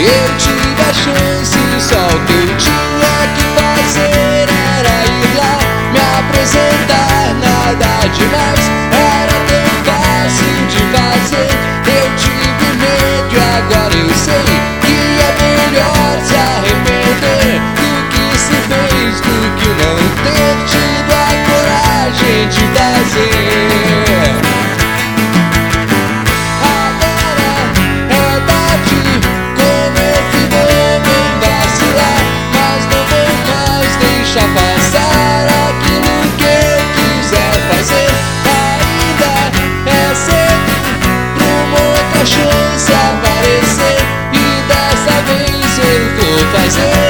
eu tive a chance, só que eu tinha rises